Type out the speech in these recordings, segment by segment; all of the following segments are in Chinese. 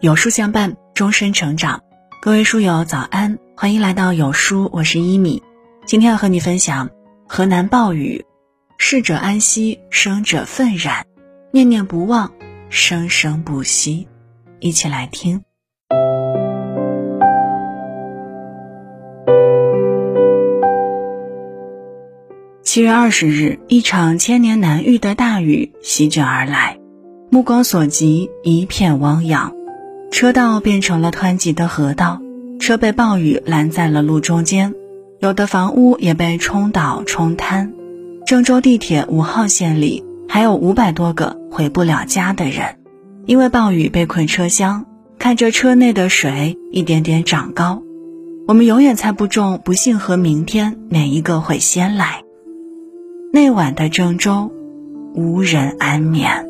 有书相伴，终身成长。各位书友早安，欢迎来到有书，我是一米。今天要和你分享河南暴雨，逝者安息，生者愤然，念念不忘，生生不息。一起来听。七月二十日，一场千年难遇的大雨席卷而来，目光所及，一片汪洋，车道变成了湍急的河道，车被暴雨拦在了路中间，有的房屋也被冲倒冲瘫。郑州地铁五号线里还有五百多个回不了家的人，因为暴雨被困车厢，看着车内的水一点点长高，我们永远猜不中不幸和明天哪一个会先来。那晚的郑州，无人安眠。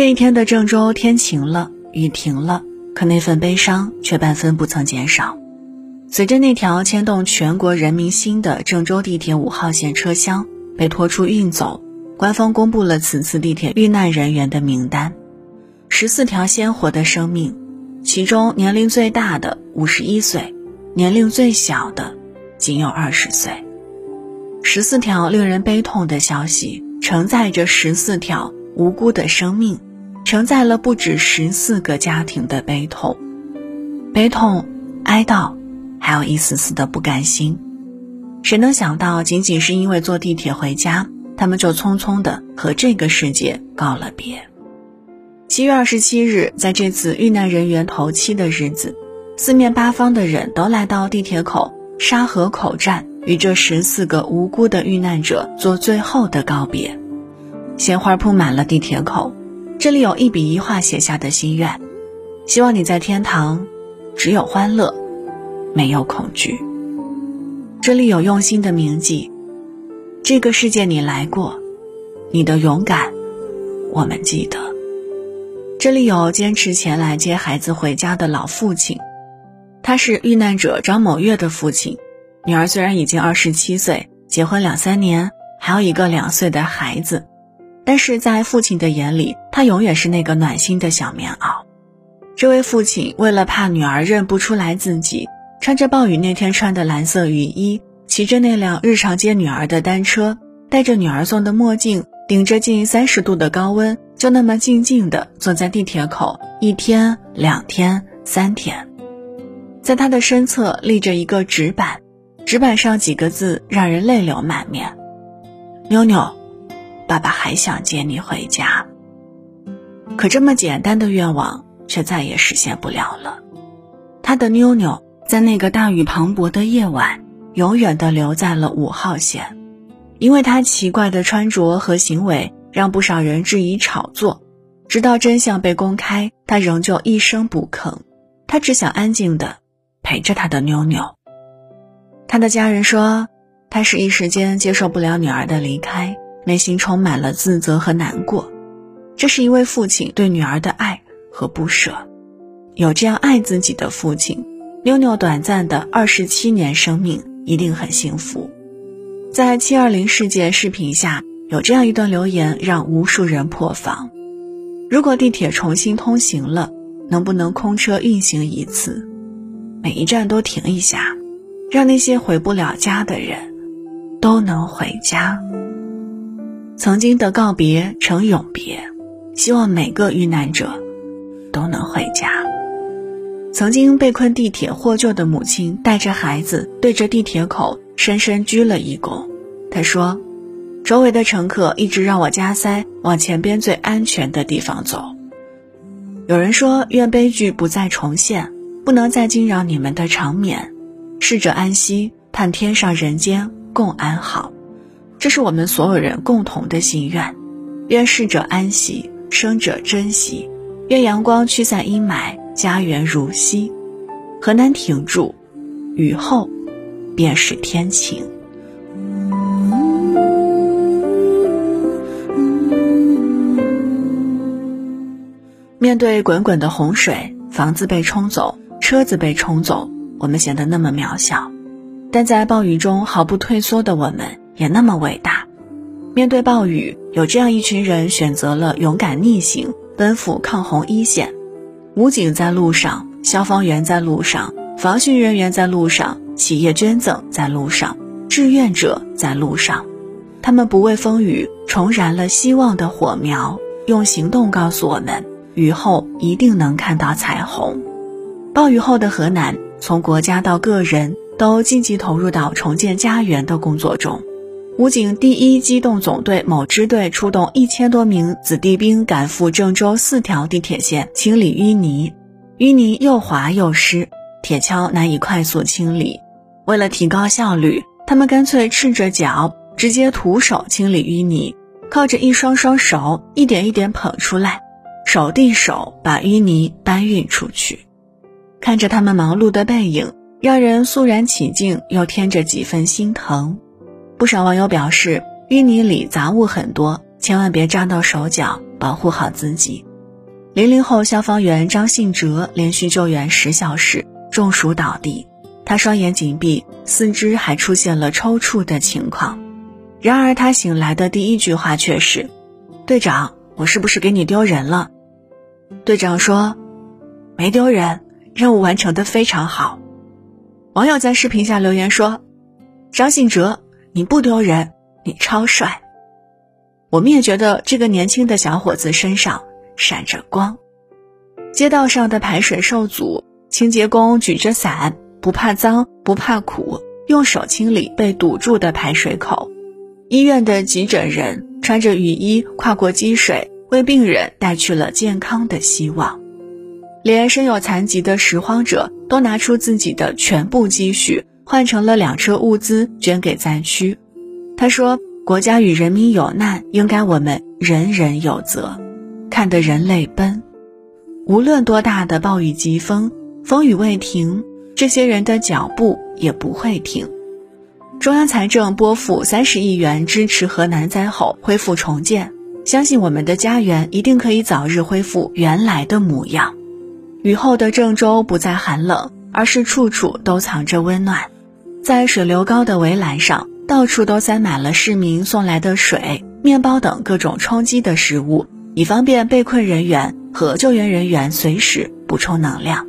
这一天的郑州天晴了，雨停了，可那份悲伤却半分不曾减少。随着那条牵动全国人民心的郑州地铁五号线车厢被拖出运走，官方公布了此次地铁遇难人员的名单：十四条鲜活的生命。其中年龄最大的五十一岁，年龄最小的仅有二十岁。十四条令人悲痛的消息，承载着十四条无辜的生命，承载了不止十四个家庭的悲痛、悲痛、哀悼，还有一丝丝的不甘心。谁能想到，仅仅是因为坐地铁回家，他们就匆匆的和这个世界告了别。七月二十七日，在这次遇难人员头七的日子，四面八方的人都来到地铁口沙河口站，与这十四个无辜的遇难者做最后的告别。鲜花铺满了地铁口，这里有一笔一画写下的心愿：希望你在天堂，只有欢乐，没有恐惧。这里有用心的铭记：这个世界你来过，你的勇敢，我们记得。这里有坚持前来接孩子回家的老父亲，他是遇难者张某月的父亲。女儿虽然已经二十七岁，结婚两三年，还有一个两岁的孩子，但是在父亲的眼里，他永远是那个暖心的小棉袄。这位父亲为了怕女儿认不出来自己，穿着暴雨那天穿的蓝色雨衣，骑着那辆日常接女儿的单车，戴着女儿送的墨镜。顶着近三十度的高温，就那么静静地坐在地铁口，一天、两天、三天，在他的身侧立着一个纸板，纸板上几个字让人泪流满面：“妞妞，爸爸还想接你回家。”可这么简单的愿望却再也实现不了了。他的妞妞在那个大雨磅礴的夜晚，永远的留在了五号线。因为他奇怪的穿着和行为，让不少人质疑炒作。直到真相被公开，他仍旧一声不吭。他只想安静的陪着他的妞妞。他的家人说，他是一时间接受不了女儿的离开，内心充满了自责和难过。这是一位父亲对女儿的爱和不舍。有这样爱自己的父亲，妞妞短暂的二十七年生命一定很幸福。在七二零事件视频下，有这样一段留言让无数人破防：如果地铁重新通行了，能不能空车运行一次，每一站都停一下，让那些回不了家的人都能回家？曾经的告别成永别，希望每个遇难者都能回家。曾经被困地铁获救的母亲带着孩子对着地铁口。深深鞠了一躬，他说：“周围的乘客一直让我加塞，往前边最安全的地方走。”有人说：“愿悲剧不再重现，不能再惊扰你们的长眠。逝者安息，盼天上人间共安好。”这是我们所有人共同的心愿。愿逝者安息，生者珍惜。愿阳光驱散阴霾，家园如昔。河南挺住，雨后。便是天晴。面对滚滚的洪水，房子被冲走，车子被冲走，我们显得那么渺小；但在暴雨中毫不退缩的我们，也那么伟大。面对暴雨，有这样一群人选择了勇敢逆行，奔赴抗洪一线。武警在路上，消防员在路上，防汛人员在路上，企业捐赠在路上，志愿者在路上。他们不畏风雨，重燃了希望的火苗，用行动告诉我们：雨后一定能看到彩虹。暴雨后的河南，从国家到个人都积极投入到重建家园的工作中。武警第一机动总队某支队出动一千多名子弟兵赶赴郑州四条地铁线清理淤泥，淤泥又滑又湿，铁锹难以快速清理。为了提高效率，他们干脆赤着脚。直接徒手清理淤泥，靠着一双双手一点一点捧出来，手递手把淤泥搬运出去。看着他们忙碌的背影，让人肃然起敬，又添着几分心疼。不少网友表示，淤泥里杂物很多，千万别扎到手脚，保护好自己。零零后消防员张信哲连续救援十小时，中暑倒地，他双眼紧闭，四肢还出现了抽搐的情况。然而他醒来的第一句话却是：“队长，我是不是给你丢人了？”队长说：“没丢人，任务完成的非常好。”网友在视频下留言说：“张信哲，你不丢人，你超帅。”我们也觉得这个年轻的小伙子身上闪着光。街道上的排水受阻，清洁工举着伞，不怕脏，不怕苦，用手清理被堵住的排水口。医院的急诊人穿着雨衣跨过积水，为病人带去了健康的希望。连身有残疾的拾荒者都拿出自己的全部积蓄，换成了两车物资捐给灾区。他说：“国家与人民有难，应该我们人人有责。”看得人泪奔。无论多大的暴雨疾风，风雨未停，这些人的脚步也不会停。中央财政拨付三十亿元支持河南灾后恢复重建，相信我们的家园一定可以早日恢复原来的模样。雨后的郑州不再寒冷，而是处处都藏着温暖。在水流高的围栏上，到处都塞满了市民送来的水、面包等各种充饥的食物，以方便被困人员和救援人员随时补充能量。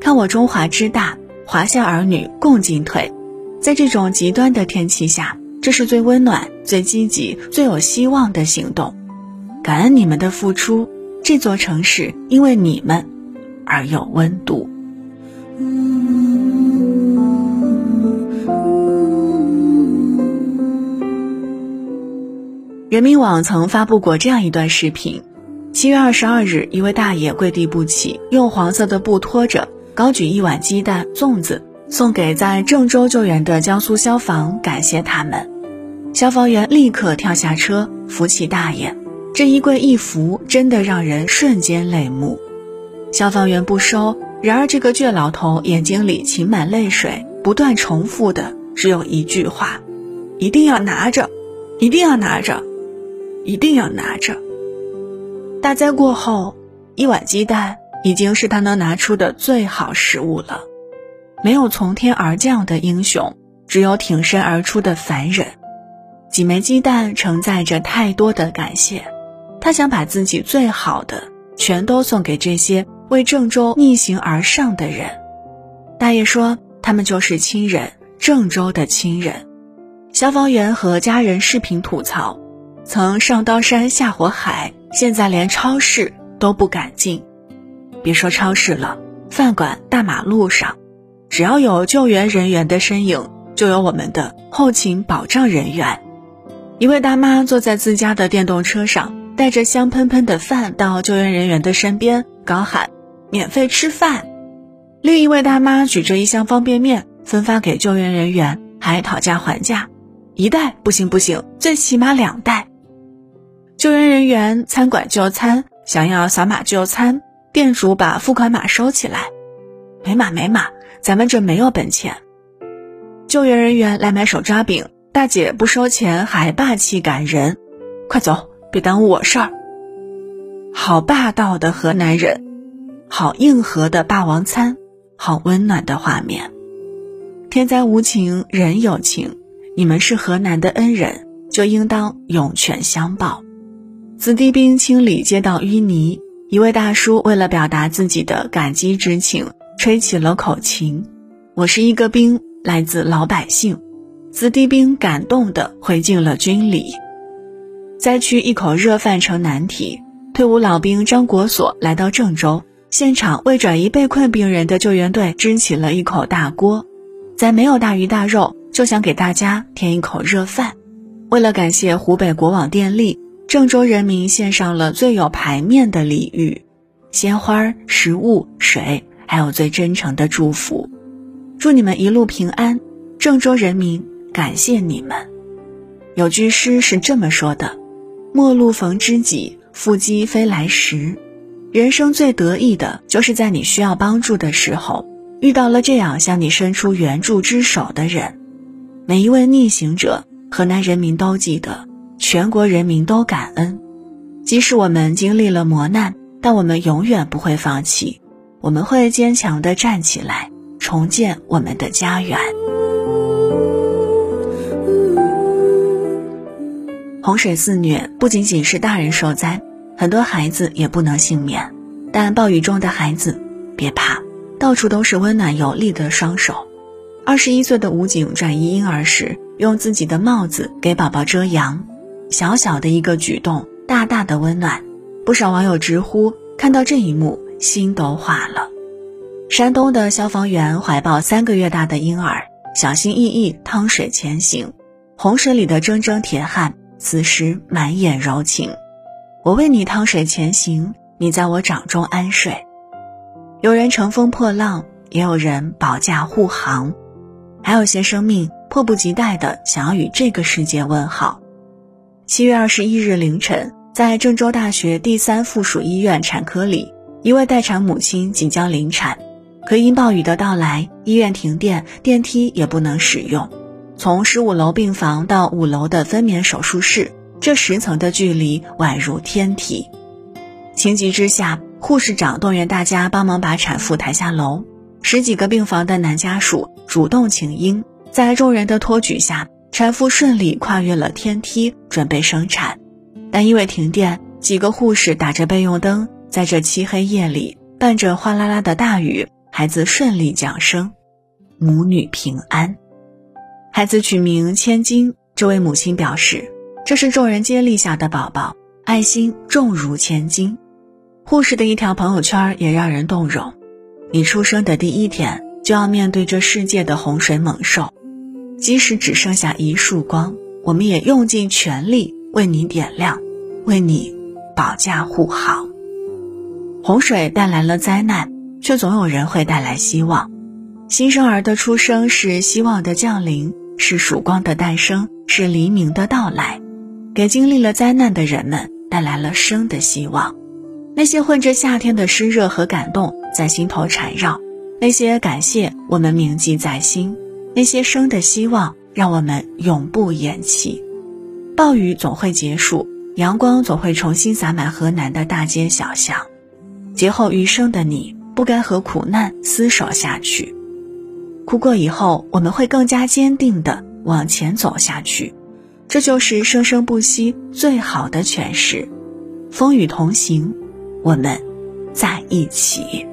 看我中华之大，华夏儿女共进退。在这种极端的天气下，这是最温暖、最积极、最有希望的行动。感恩你们的付出，这座城市因为你们而有温度。人民网曾发布过这样一段视频：七月二十二日，一位大爷跪地不起，用黄色的布拖着，高举一碗鸡蛋、粽子。送给在郑州救援的江苏消防，感谢他们。消防员立刻跳下车扶起大爷，这一跪一扶，真的让人瞬间泪目。消防员不收，然而这个倔老头眼睛里噙满泪水，不断重复的只有一句话：一定要拿着，一定要拿着，一定要拿着。大灾过后，一碗鸡蛋已经是他能拿出的最好食物了。没有从天而降的英雄，只有挺身而出的凡人。几枚鸡蛋承载着太多的感谢，他想把自己最好的全都送给这些为郑州逆行而上的人。大爷说，他们就是亲人，郑州的亲人。消防员和家人视频吐槽，曾上刀山下火海，现在连超市都不敢进，别说超市了，饭馆大马路上。只要有救援人员的身影，就有我们的后勤保障人员。一位大妈坐在自家的电动车上，带着香喷喷的饭到救援人员的身边，高喊“免费吃饭”。另一位大妈举着一箱方便面分发给救援人员，还讨价还价：“一袋不行不行，最起码两袋。”救援人员餐馆就餐，想要扫码就餐，店主把付款码收起来：“没码没码。”咱们这没有本钱。救援人员来买手抓饼，大姐不收钱还霸气赶人，快走，别耽误我事儿。好霸道的河南人，好硬核的霸王餐，好温暖的画面。天灾无情，人有情，你们是河南的恩人，就应当涌泉相报。子弟兵清理街道淤泥，一位大叔为了表达自己的感激之情，吹起了口琴。我是一个兵，来自老百姓。子弟兵感动地回敬了军礼。灾区一口热饭成难题，退伍老兵张国锁来到郑州，现场为转移被困病人的救援队支起了一口大锅，在没有大鱼大肉，就想给大家添一口热饭。为了感谢湖北国网电力。郑州人民献上了最有排面的礼遇，鲜花、食物、水，还有最真诚的祝福。祝你们一路平安，郑州人民感谢你们。有句诗是这么说的：“陌路逢知己，腹肌飞来时。”人生最得意的就是在你需要帮助的时候，遇到了这样向你伸出援助之手的人。每一位逆行者，河南人民都记得。全国人民都感恩，即使我们经历了磨难，但我们永远不会放弃。我们会坚强地站起来，重建我们的家园。洪水肆虐，不仅仅是大人受灾，很多孩子也不能幸免。但暴雨中的孩子，别怕，到处都是温暖有力的双手。二十一岁的武警转移婴儿时，用自己的帽子给宝宝遮阳。小小的一个举动，大大的温暖，不少网友直呼看到这一幕心都化了。山东的消防员怀抱三个月大的婴儿，小心翼翼趟水前行。洪水里的铮铮铁汉此时满眼柔情。我为你趟水前行，你在我掌中安睡。有人乘风破浪，也有人保驾护航，还有些生命迫不及待的想要与这个世界问好。七月二十一日凌晨，在郑州大学第三附属医院产科里，一位待产母亲即将临产，可因暴雨的到来，医院停电，电梯也不能使用。从十五楼病房到五楼的分娩手术室，这十层的距离宛如天梯。情急之下，护士长动员大家帮忙把产妇抬下楼。十几个病房的男家属主动请缨，在众人的托举下。产妇顺利跨越了天梯，准备生产，但因为停电，几个护士打着备用灯，在这漆黑夜里，伴着哗啦啦的大雨，孩子顺利降生，母女平安。孩子取名千金，这位母亲表示，这是众人接力下的宝宝，爱心重如千金。护士的一条朋友圈也让人动容：你出生的第一天，就要面对这世界的洪水猛兽。即使只剩下一束光，我们也用尽全力为你点亮，为你保驾护航。洪水带来了灾难，却总有人会带来希望。新生儿的出生是希望的降临，是曙光的诞生，是黎明的到来，给经历了灾难的人们带来了生的希望。那些混着夏天的湿热和感动在心头缠绕，那些感谢我们铭记在心。那些生的希望，让我们永不言弃。暴雨总会结束，阳光总会重新洒满河南的大街小巷。劫后余生的你，不该和苦难厮守下去。哭过以后，我们会更加坚定地往前走下去。这就是生生不息最好的诠释。风雨同行，我们在一起。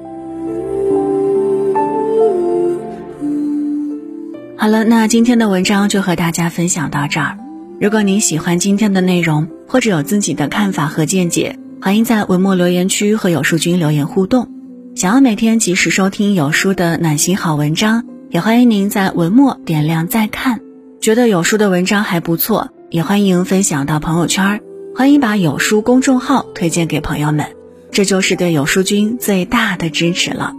好了，那今天的文章就和大家分享到这儿。如果您喜欢今天的内容，或者有自己的看法和见解，欢迎在文末留言区和有书君留言互动。想要每天及时收听有书的暖心好文章，也欢迎您在文末点亮再看。觉得有书的文章还不错，也欢迎分享到朋友圈。欢迎把有书公众号推荐给朋友们，这就是对有书君最大的支持了。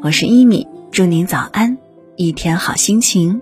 我是一米，祝您早安。一天好心情。